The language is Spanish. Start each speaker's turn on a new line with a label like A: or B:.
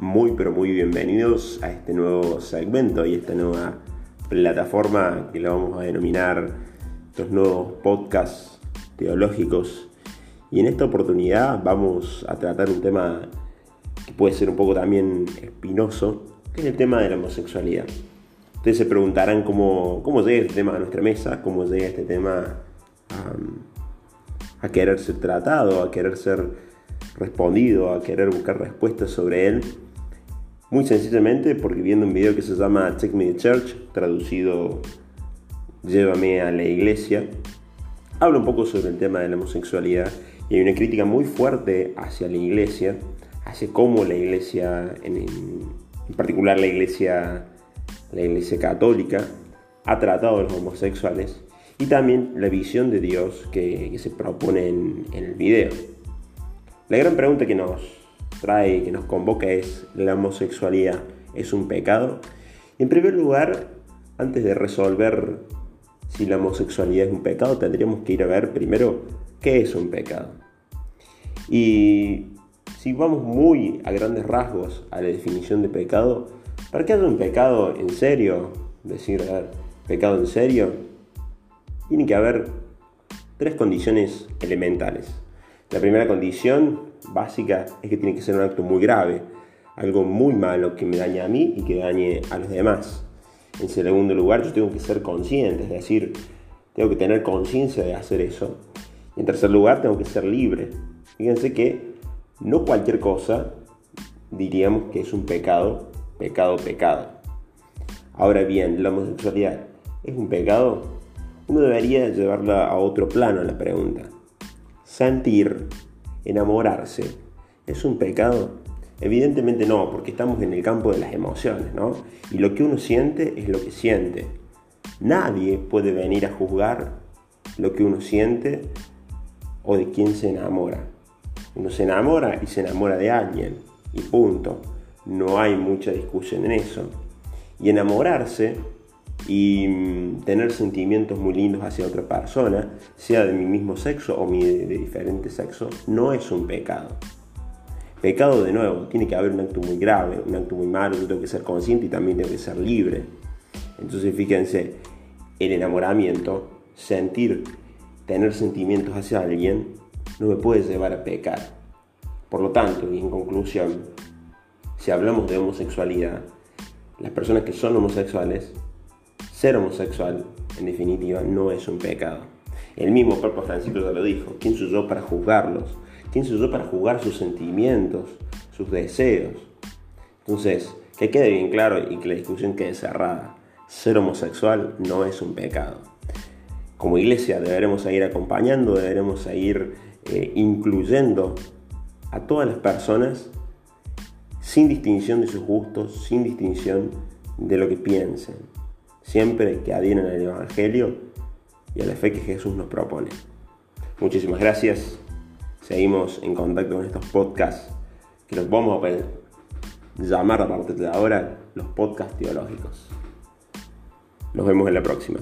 A: muy pero muy bienvenidos a este nuevo segmento y esta nueva plataforma que la vamos a denominar estos nuevos podcasts teológicos. Y en esta oportunidad vamos a tratar un tema que puede ser un poco también espinoso, que es el tema de la homosexualidad. Ustedes se preguntarán cómo, cómo llega este tema a nuestra mesa, cómo llega este tema a, a querer ser tratado, a querer ser respondido, a querer buscar respuestas sobre él. Muy sencillamente porque viendo un video que se llama Take Me to Church, traducido Llévame a la iglesia, habla un poco sobre el tema de la homosexualidad y hay una crítica muy fuerte hacia la iglesia, hacia cómo la iglesia, en, particular la iglesia, la iglesia católica, ha tratado a los homosexuales y también la visión de Dios que, se propone en, en el video. La gran pregunta que nos trae, que nos convoca es, ¿la homosexualidad es un pecado? En primer lugar, antes de resolver si la homosexualidad es un pecado, tendríamos que ir a ver primero qué es un pecado. Y si vamos muy a grandes rasgos a la definición de pecado, para que haya un pecado en serio, decir, a ver, pecado en serio, tiene que haber tres condiciones elementales. La primera condición básica es que tiene que ser un acto muy grave, algo muy malo que me dañe a mí y que dañe a los demás. En segundo lugar, yo tengo que ser consciente, es decir, tengo que tener conciencia de hacer eso. En tercer lugar, tengo que ser libre. Fíjense que no cualquier cosa diríamos que es un pecado, pecado, pecado. Ahora bien, la homosexualidad es un pecado. Uno debería llevarla a otro plano la pregunta. Sentir, enamorarse, ¿es un pecado? Evidentemente no, porque estamos en el campo de las emociones, ¿no? Y lo que uno siente es lo que siente. Nadie puede venir a juzgar lo que uno siente o de quién se enamora. Uno se enamora y se enamora de alguien, y punto. No hay mucha discusión en eso. Y enamorarse y mm, tener sentimientos muy lindos hacia otra persona, sea de mi mismo sexo o de, diferente sexo, no es un pecado. Pecado de nuevo, tiene que haber un acto muy grave, un acto muy malo, yo tengo que ser consciente y también tengo que ser libre. Entonces fíjense, el enamoramiento, sentir, tener sentimientos hacia alguien, no me puede llevar a pecar. Por lo tanto, y en conclusión, si hablamos de homosexualidad, las personas que son homosexuales ser homosexual, en definitiva, no es un pecado. El mismo Papa Francisco ya lo dijo. ¿Quién soy yo para juzgarlos? ¿Quién soy yo para juzgar sus sentimientos, sus deseos? Entonces, que quede bien claro y que la discusión quede cerrada. Ser homosexual no es un pecado. Como iglesia deberemos seguir acompañando, deberemos seguir eh, incluyendo a todas las personas sin distinción de sus gustos, sin distinción de lo que piensen siempre que adhieren al Evangelio y a la fe que Jesús nos propone. Muchísimas gracias. Seguimos en contacto con estos podcasts que los vamos a llamar a partir de ahora los podcasts teológicos. Nos vemos en la próxima.